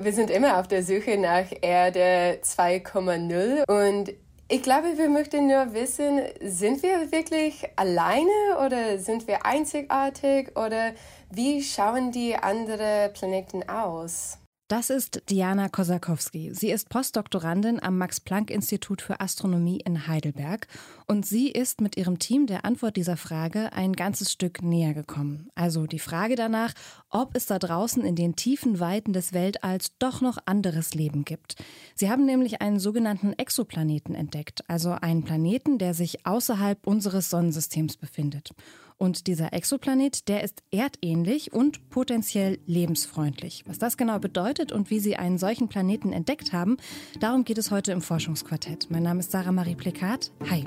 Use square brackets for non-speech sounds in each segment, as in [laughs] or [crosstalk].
Wir sind immer auf der Suche nach Erde 2,0 und ich glaube, wir möchten nur wissen, sind wir wirklich alleine oder sind wir einzigartig oder wie schauen die anderen Planeten aus? Das ist Diana Kosakowski. Sie ist Postdoktorandin am Max-Planck-Institut für Astronomie in Heidelberg und sie ist mit ihrem Team der Antwort dieser Frage ein ganzes Stück näher gekommen. Also die Frage danach, ob es da draußen in den tiefen Weiten des Weltalls doch noch anderes Leben gibt. Sie haben nämlich einen sogenannten Exoplaneten entdeckt, also einen Planeten, der sich außerhalb unseres Sonnensystems befindet. Und dieser Exoplanet, der ist erdähnlich und potenziell lebensfreundlich. Was das genau bedeutet und wie Sie einen solchen Planeten entdeckt haben, darum geht es heute im Forschungsquartett. Mein Name ist Sarah Marie Plekat. Hi.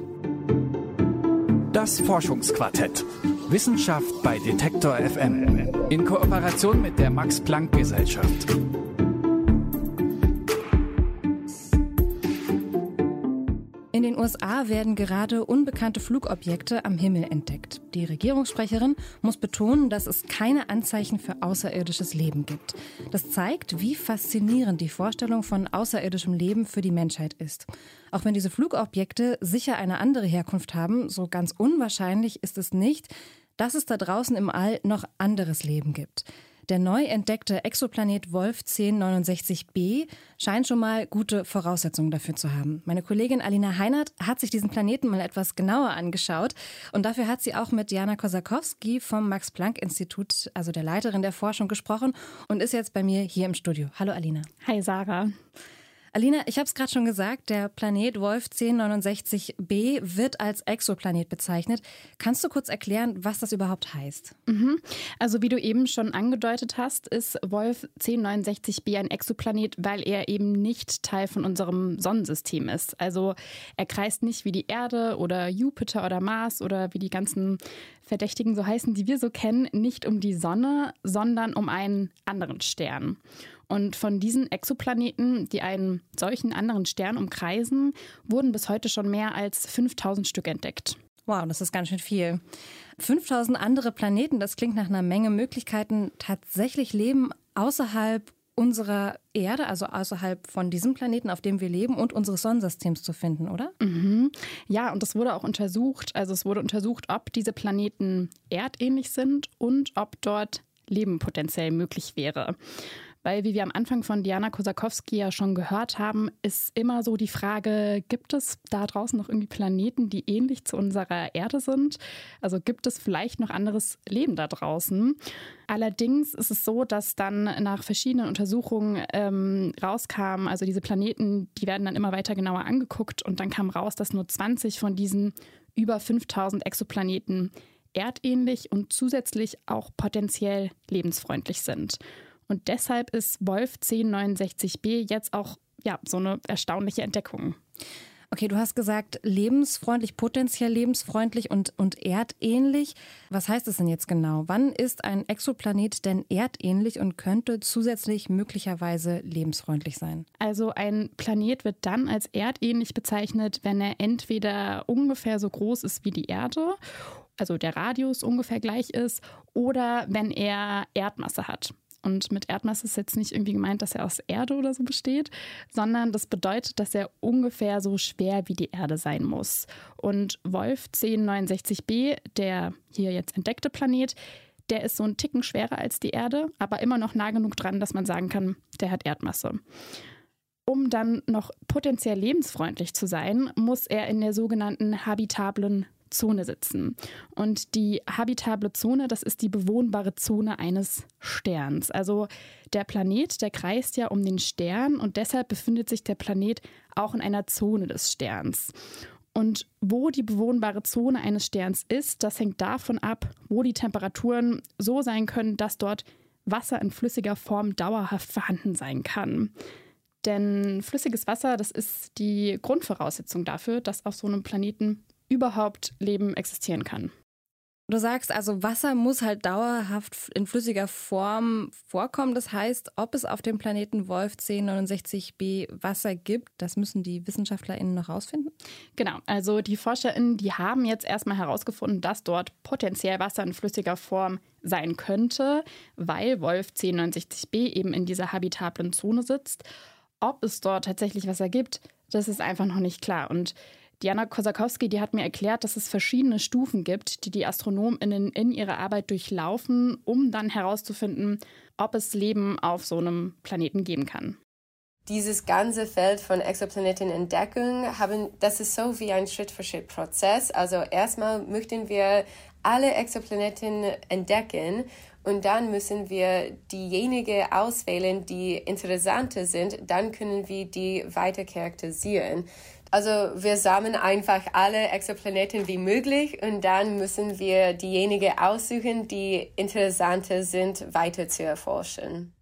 Das Forschungsquartett. Wissenschaft bei Detektor FM. In Kooperation mit der Max Planck Gesellschaft. In den USA werden gerade unbekannte Flugobjekte am Himmel entdeckt. Die Regierungssprecherin muss betonen, dass es keine Anzeichen für außerirdisches Leben gibt. Das zeigt, wie faszinierend die Vorstellung von außerirdischem Leben für die Menschheit ist. Auch wenn diese Flugobjekte sicher eine andere Herkunft haben, so ganz unwahrscheinlich ist es nicht, dass es da draußen im All noch anderes Leben gibt. Der neu entdeckte Exoplanet Wolf 1069b scheint schon mal gute Voraussetzungen dafür zu haben. Meine Kollegin Alina Heinert hat sich diesen Planeten mal etwas genauer angeschaut und dafür hat sie auch mit Jana Kosakowski vom Max-Planck-Institut, also der Leiterin der Forschung, gesprochen und ist jetzt bei mir hier im Studio. Hallo Alina. Hi Sarah. Alina, ich habe es gerade schon gesagt, der Planet Wolf 1069b wird als Exoplanet bezeichnet. Kannst du kurz erklären, was das überhaupt heißt? Mhm. Also wie du eben schon angedeutet hast, ist Wolf 1069b ein Exoplanet, weil er eben nicht Teil von unserem Sonnensystem ist. Also er kreist nicht wie die Erde oder Jupiter oder Mars oder wie die ganzen Verdächtigen so heißen, die wir so kennen, nicht um die Sonne, sondern um einen anderen Stern. Und von diesen Exoplaneten, die einen solchen anderen Stern umkreisen, wurden bis heute schon mehr als 5000 Stück entdeckt. Wow, das ist ganz schön viel. 5000 andere Planeten, das klingt nach einer Menge Möglichkeiten, tatsächlich Leben außerhalb unserer Erde, also außerhalb von diesem Planeten, auf dem wir leben und unseres Sonnensystems zu finden, oder? Mhm. Ja, und das wurde auch untersucht. Also es wurde untersucht, ob diese Planeten erdähnlich sind und ob dort Leben potenziell möglich wäre. Weil, wie wir am Anfang von Diana Kosakowski ja schon gehört haben, ist immer so die Frage, gibt es da draußen noch irgendwie Planeten, die ähnlich zu unserer Erde sind? Also gibt es vielleicht noch anderes Leben da draußen? Allerdings ist es so, dass dann nach verschiedenen Untersuchungen ähm, rauskam, also diese Planeten, die werden dann immer weiter genauer angeguckt und dann kam raus, dass nur 20 von diesen über 5000 Exoplaneten erdähnlich und zusätzlich auch potenziell lebensfreundlich sind. Und deshalb ist Wolf 1069b jetzt auch ja, so eine erstaunliche Entdeckung. Okay, du hast gesagt, lebensfreundlich, potenziell lebensfreundlich und, und erdähnlich. Was heißt das denn jetzt genau? Wann ist ein Exoplanet denn erdähnlich und könnte zusätzlich möglicherweise lebensfreundlich sein? Also ein Planet wird dann als erdähnlich bezeichnet, wenn er entweder ungefähr so groß ist wie die Erde, also der Radius ungefähr gleich ist, oder wenn er Erdmasse hat. Und mit Erdmasse ist jetzt nicht irgendwie gemeint, dass er aus Erde oder so besteht, sondern das bedeutet, dass er ungefähr so schwer wie die Erde sein muss. Und Wolf 1069b, der hier jetzt entdeckte Planet, der ist so ein Ticken schwerer als die Erde, aber immer noch nah genug dran, dass man sagen kann, der hat Erdmasse. Um dann noch potenziell lebensfreundlich zu sein, muss er in der sogenannten habitablen Zone sitzen. Und die habitable Zone, das ist die bewohnbare Zone eines Sterns. Also der Planet, der kreist ja um den Stern und deshalb befindet sich der Planet auch in einer Zone des Sterns. Und wo die bewohnbare Zone eines Sterns ist, das hängt davon ab, wo die Temperaturen so sein können, dass dort Wasser in flüssiger Form dauerhaft vorhanden sein kann. Denn flüssiges Wasser, das ist die Grundvoraussetzung dafür, dass auf so einem Planeten überhaupt Leben existieren kann. Du sagst also, Wasser muss halt dauerhaft in flüssiger Form vorkommen. Das heißt, ob es auf dem Planeten Wolf 1069b Wasser gibt, das müssen die WissenschaftlerInnen noch rausfinden? Genau, also die ForscherInnen, die haben jetzt erstmal herausgefunden, dass dort potenziell Wasser in flüssiger Form sein könnte, weil Wolf 1069b eben in dieser habitablen Zone sitzt. Ob es dort tatsächlich Wasser gibt, das ist einfach noch nicht klar. Und Diana Kosakowski, die hat mir erklärt, dass es verschiedene Stufen gibt, die die AstronomInnen in ihrer Arbeit durchlaufen, um dann herauszufinden, ob es Leben auf so einem Planeten geben kann. Dieses ganze Feld von Exoplanetenentdeckung haben, das ist so wie ein Schritt-für-Schritt-Prozess. Also erstmal möchten wir alle Exoplaneten entdecken und dann müssen wir diejenigen auswählen, die interessanter sind. Dann können wir die weiter charakterisieren. Also wir sammeln einfach alle Exoplaneten wie möglich und dann müssen wir diejenigen aussuchen, die interessanter sind, weiter zu erforschen.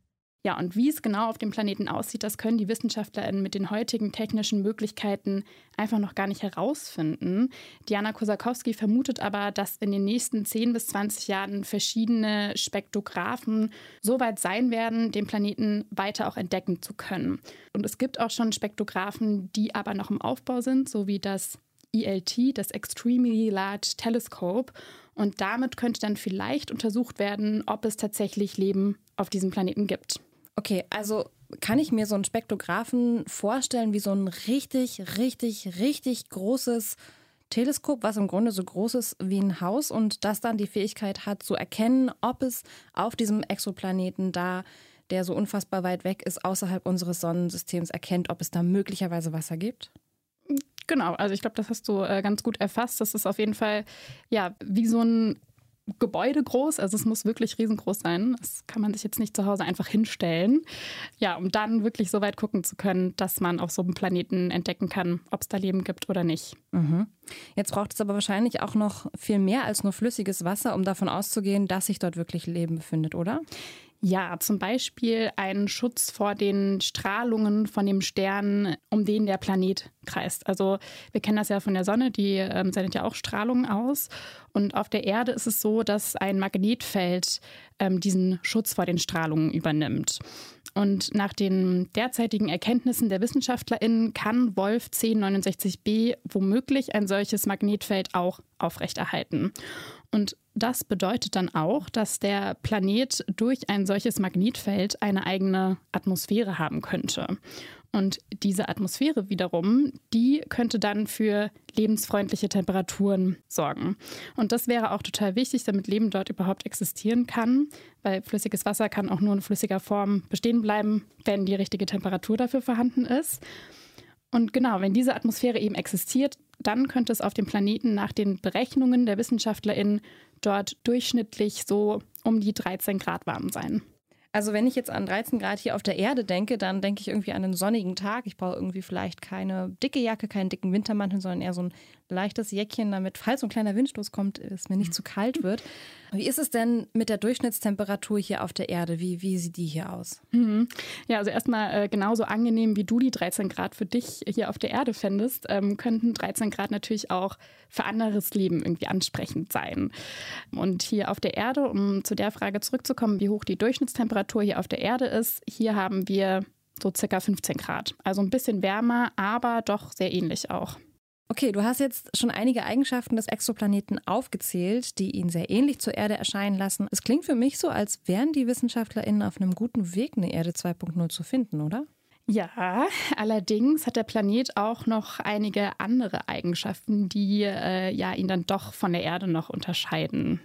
Ja, und wie es genau auf dem Planeten aussieht, das können die WissenschaftlerInnen mit den heutigen technischen Möglichkeiten einfach noch gar nicht herausfinden. Diana Kosakowski vermutet aber, dass in den nächsten 10 bis 20 Jahren verschiedene Spektrographen so weit sein werden, den Planeten weiter auch entdecken zu können. Und es gibt auch schon Spektrographen, die aber noch im Aufbau sind, so wie das ELT, das Extremely Large Telescope. Und damit könnte dann vielleicht untersucht werden, ob es tatsächlich Leben auf diesem Planeten gibt. Okay, also kann ich mir so einen Spektrographen vorstellen wie so ein richtig, richtig, richtig großes Teleskop, was im Grunde so groß ist wie ein Haus und das dann die Fähigkeit hat zu erkennen, ob es auf diesem Exoplaneten da, der so unfassbar weit weg ist, außerhalb unseres Sonnensystems erkennt, ob es da möglicherweise Wasser gibt? Genau, also ich glaube, das hast du äh, ganz gut erfasst. Das ist auf jeden Fall ja wie so ein Gebäude groß, also es muss wirklich riesengroß sein. Das kann man sich jetzt nicht zu Hause einfach hinstellen. Ja, um dann wirklich so weit gucken zu können, dass man auf so einem Planeten entdecken kann, ob es da Leben gibt oder nicht. Mhm. Jetzt braucht es aber wahrscheinlich auch noch viel mehr als nur flüssiges Wasser, um davon auszugehen, dass sich dort wirklich Leben befindet, oder? Ja, zum Beispiel einen Schutz vor den Strahlungen von dem Stern, um den der Planet kreist. Also wir kennen das ja von der Sonne, die ähm, sendet ja auch Strahlungen aus. Und auf der Erde ist es so, dass ein Magnetfeld ähm, diesen Schutz vor den Strahlungen übernimmt. Und nach den derzeitigen Erkenntnissen der WissenschaftlerInnen kann Wolf 1069b womöglich ein solches Magnetfeld auch aufrechterhalten. Und das bedeutet dann auch, dass der Planet durch ein solches Magnetfeld eine eigene Atmosphäre haben könnte. Und diese Atmosphäre wiederum, die könnte dann für lebensfreundliche Temperaturen sorgen. Und das wäre auch total wichtig, damit Leben dort überhaupt existieren kann, weil flüssiges Wasser kann auch nur in flüssiger Form bestehen bleiben, wenn die richtige Temperatur dafür vorhanden ist. Und genau, wenn diese Atmosphäre eben existiert, dann könnte es auf dem Planeten nach den Berechnungen der WissenschaftlerInnen dort durchschnittlich so um die 13 Grad warm sein. Also wenn ich jetzt an 13 Grad hier auf der Erde denke, dann denke ich irgendwie an einen sonnigen Tag. Ich brauche irgendwie vielleicht keine dicke Jacke, keinen dicken Wintermantel, sondern eher so ein leichtes Jäckchen, damit, falls so ein kleiner Windstoß kommt, es mir nicht zu kalt wird. Wie ist es denn mit der Durchschnittstemperatur hier auf der Erde? Wie, wie sieht die hier aus? Mhm. Ja, also erstmal äh, genauso angenehm, wie du die 13 Grad für dich hier auf der Erde fändest, ähm, könnten 13 Grad natürlich auch für anderes Leben irgendwie ansprechend sein. Und hier auf der Erde, um zu der Frage zurückzukommen, wie hoch die Durchschnittstemperatur hier auf der Erde ist, hier haben wir so circa 15 Grad. Also ein bisschen wärmer, aber doch sehr ähnlich auch. Okay, du hast jetzt schon einige Eigenschaften des Exoplaneten aufgezählt, die ihn sehr ähnlich zur Erde erscheinen lassen. Es klingt für mich so, als wären die WissenschaftlerInnen auf einem guten Weg, eine Erde 2.0 zu finden, oder? Ja, allerdings hat der Planet auch noch einige andere Eigenschaften, die äh, ja, ihn dann doch von der Erde noch unterscheiden.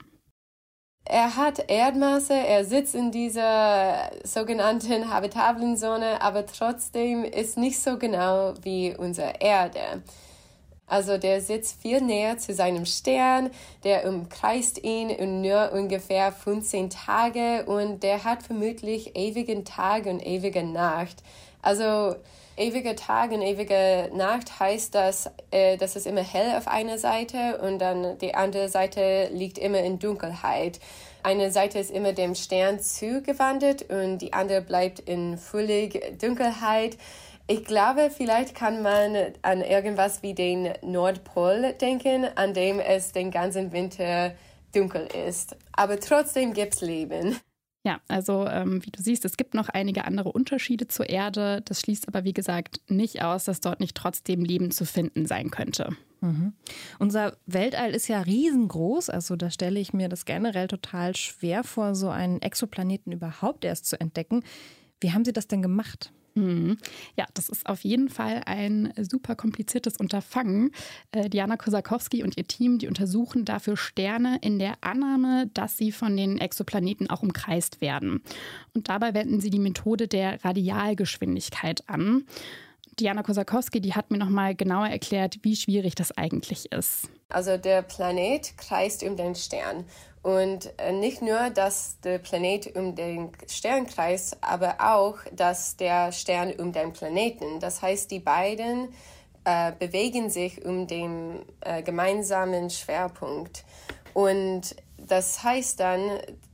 Er hat Erdmasse, er sitzt in dieser sogenannten habitablen Zone, aber trotzdem ist nicht so genau wie unsere Erde. Also der sitzt viel näher zu seinem Stern, der umkreist ihn in nur ungefähr 15 Tage und der hat vermutlich ewigen Tag und ewige Nacht. Also ewige Tag und ewige Nacht heißt, dass, äh, dass es immer hell auf einer Seite und dann die andere Seite liegt immer in Dunkelheit. Eine Seite ist immer dem Stern zugewandert und die andere bleibt in völlig Dunkelheit. Ich glaube, vielleicht kann man an irgendwas wie den Nordpol denken, an dem es den ganzen Winter dunkel ist. Aber trotzdem gibt es Leben. Ja, also ähm, wie du siehst, es gibt noch einige andere Unterschiede zur Erde. Das schließt aber, wie gesagt, nicht aus, dass dort nicht trotzdem Leben zu finden sein könnte. Mhm. Unser Weltall ist ja riesengroß, also da stelle ich mir das generell total schwer vor, so einen Exoplaneten überhaupt erst zu entdecken. Wie haben Sie das denn gemacht? Mhm. Ja, das ist auf jeden Fall ein super kompliziertes Unterfangen. Äh, Diana Kosakowski und ihr Team, die untersuchen dafür Sterne in der Annahme, dass sie von den Exoplaneten auch umkreist werden. Und dabei wenden sie die Methode der Radialgeschwindigkeit an. Diana Kosakowski, die hat mir noch mal genauer erklärt, wie schwierig das eigentlich ist. Also der Planet kreist um den Stern und äh, nicht nur, dass der Planet um den Stern kreist, aber auch, dass der Stern um den Planeten. Das heißt, die beiden äh, bewegen sich um den äh, gemeinsamen Schwerpunkt. Und das heißt dann,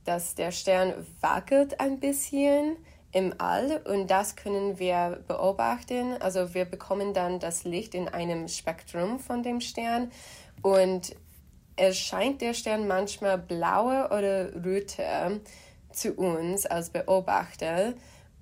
dass der Stern wackelt ein bisschen im All und das können wir beobachten. Also wir bekommen dann das Licht in einem Spektrum von dem Stern und erscheint der Stern manchmal blauer oder röter zu uns als Beobachter.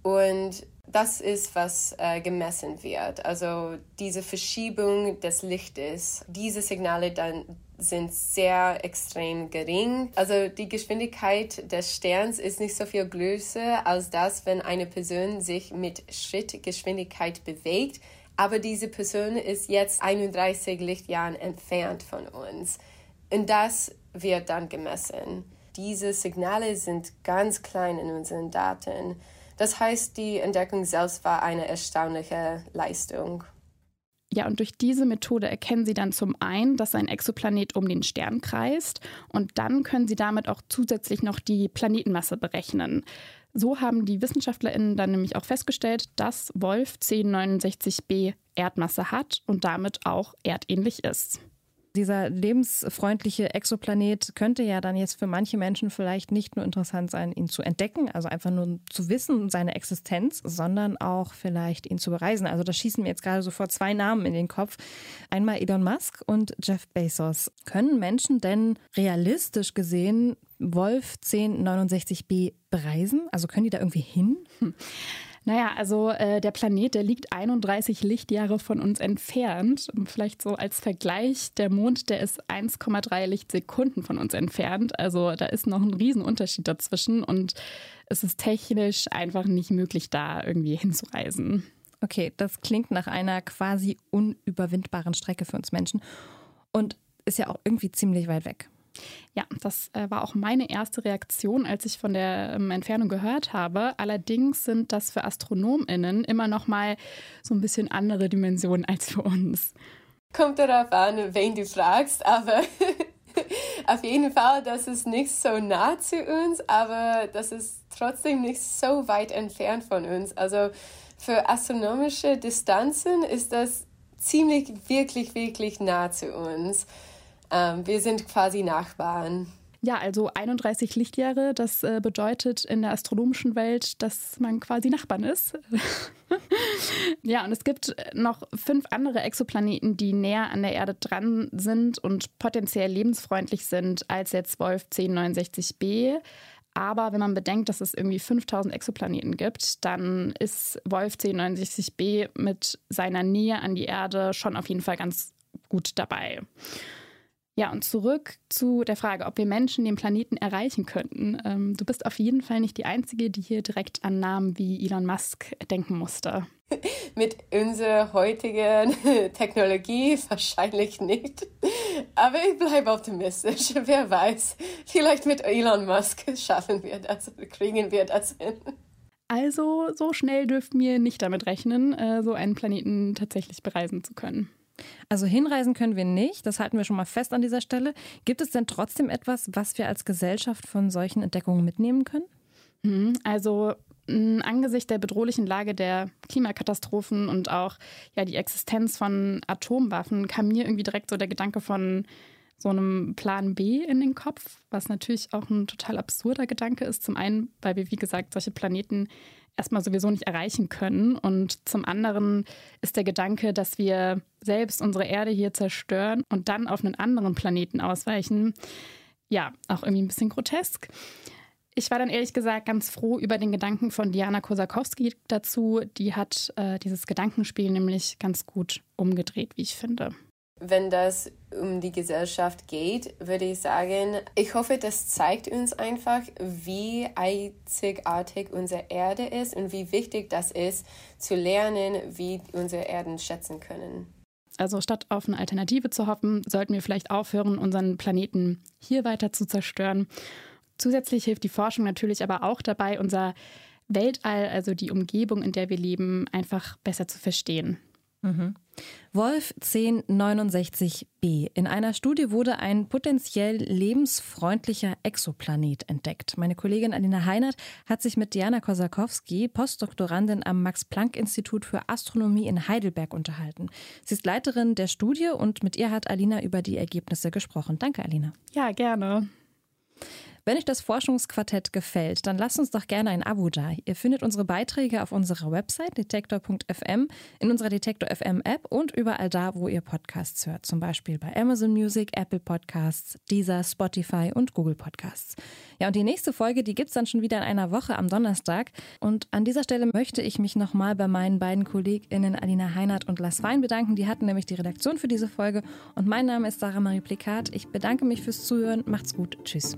Und das ist, was äh, gemessen wird. Also diese Verschiebung des Lichtes, diese Signale dann sind sehr extrem gering. Also die Geschwindigkeit des Sterns ist nicht so viel größer als das, wenn eine Person sich mit Schrittgeschwindigkeit bewegt. Aber diese Person ist jetzt 31 Lichtjahren entfernt von uns. Und das wird dann gemessen. Diese Signale sind ganz klein in unseren Daten. Das heißt, die Entdeckung selbst war eine erstaunliche Leistung. Ja, und durch diese Methode erkennen Sie dann zum einen, dass ein Exoplanet um den Stern kreist und dann können Sie damit auch zusätzlich noch die Planetenmasse berechnen. So haben die WissenschaftlerInnen dann nämlich auch festgestellt, dass Wolf 1069b Erdmasse hat und damit auch erdähnlich ist dieser lebensfreundliche Exoplanet könnte ja dann jetzt für manche Menschen vielleicht nicht nur interessant sein, ihn zu entdecken, also einfach nur zu wissen, seine Existenz, sondern auch vielleicht ihn zu bereisen. Also da schießen mir jetzt gerade sofort zwei Namen in den Kopf. Einmal Elon Musk und Jeff Bezos. Können Menschen denn realistisch gesehen Wolf 1069b bereisen? Also können die da irgendwie hin? Hm. [laughs] Naja, also äh, der Planet, der liegt 31 Lichtjahre von uns entfernt. Vielleicht so als Vergleich, der Mond, der ist 1,3 Lichtsekunden von uns entfernt. Also da ist noch ein Riesenunterschied dazwischen und es ist technisch einfach nicht möglich, da irgendwie hinzureisen. Okay, das klingt nach einer quasi unüberwindbaren Strecke für uns Menschen und ist ja auch irgendwie ziemlich weit weg. Ja, das äh, war auch meine erste Reaktion, als ich von der ähm, Entfernung gehört habe. Allerdings sind das für AstronomInnen immer noch mal so ein bisschen andere Dimensionen als für uns. Kommt darauf an, wen du fragst, aber [laughs] auf jeden Fall, das ist nicht so nah zu uns, aber das ist trotzdem nicht so weit entfernt von uns. Also für astronomische Distanzen ist das ziemlich, wirklich, wirklich nah zu uns. Ähm, wir sind quasi Nachbarn. Ja, also 31 Lichtjahre, das äh, bedeutet in der astronomischen Welt, dass man quasi Nachbarn ist. [laughs] ja, und es gibt noch fünf andere Exoplaneten, die näher an der Erde dran sind und potenziell lebensfreundlich sind als jetzt Wolf 1069b. Aber wenn man bedenkt, dass es irgendwie 5000 Exoplaneten gibt, dann ist Wolf 1069b mit seiner Nähe an die Erde schon auf jeden Fall ganz gut dabei. Ja, und zurück zu der Frage, ob wir Menschen den Planeten erreichen könnten. Ähm, du bist auf jeden Fall nicht die Einzige, die hier direkt an Namen wie Elon Musk denken musste. [laughs] Mit unserer heutigen [laughs] Technologie wahrscheinlich nicht. Aber ich bleibe optimistisch. [laughs] Wer weiß, vielleicht mit Elon Musk schaffen wir das, kriegen wir das hin. Also so schnell dürften wir nicht damit rechnen, äh, so einen Planeten tatsächlich bereisen zu können. Also hinreisen können wir nicht, das halten wir schon mal fest an dieser Stelle. Gibt es denn trotzdem etwas, was wir als Gesellschaft von solchen Entdeckungen mitnehmen können? Mhm, also angesichts der bedrohlichen Lage der Klimakatastrophen und auch ja die Existenz von Atomwaffen kam mir irgendwie direkt so der Gedanke von so einem Plan B in den Kopf, was natürlich auch ein total absurder Gedanke ist. Zum einen, weil wir, wie gesagt, solche Planeten erstmal sowieso nicht erreichen können. Und zum anderen ist der Gedanke, dass wir selbst unsere Erde hier zerstören und dann auf einen anderen Planeten ausweichen, ja, auch irgendwie ein bisschen grotesk. Ich war dann ehrlich gesagt ganz froh über den Gedanken von Diana Kosakowski dazu. Die hat äh, dieses Gedankenspiel nämlich ganz gut umgedreht, wie ich finde. Wenn das um die Gesellschaft geht, würde ich sagen, ich hoffe, das zeigt uns einfach, wie einzigartig unsere Erde ist und wie wichtig das ist, zu lernen, wie unsere Erden schätzen können. Also statt auf eine Alternative zu hoffen, sollten wir vielleicht aufhören, unseren Planeten hier weiter zu zerstören. Zusätzlich hilft die Forschung natürlich aber auch dabei, unser Weltall, also die Umgebung, in der wir leben, einfach besser zu verstehen. Mhm. Wolf 1069b. In einer Studie wurde ein potenziell lebensfreundlicher Exoplanet entdeckt. Meine Kollegin Alina Heinert hat sich mit Diana Kosakowski, Postdoktorandin am Max-Planck-Institut für Astronomie in Heidelberg, unterhalten. Sie ist Leiterin der Studie und mit ihr hat Alina über die Ergebnisse gesprochen. Danke, Alina. Ja, gerne. Wenn euch das Forschungsquartett gefällt, dann lasst uns doch gerne ein Abo da. Ihr findet unsere Beiträge auf unserer Website detektor.fm, in unserer Detektor FM App und überall da, wo ihr Podcasts hört. Zum Beispiel bei Amazon Music, Apple Podcasts, Deezer, Spotify und Google Podcasts. Ja, und die nächste Folge, die gibt es dann schon wieder in einer Woche am Donnerstag. Und an dieser Stelle möchte ich mich nochmal bei meinen beiden KollegInnen Alina Heinert und Lars Wein bedanken. Die hatten nämlich die Redaktion für diese Folge. Und mein Name ist Sarah Marie Plikat. Ich bedanke mich fürs Zuhören. Macht's gut. Tschüss.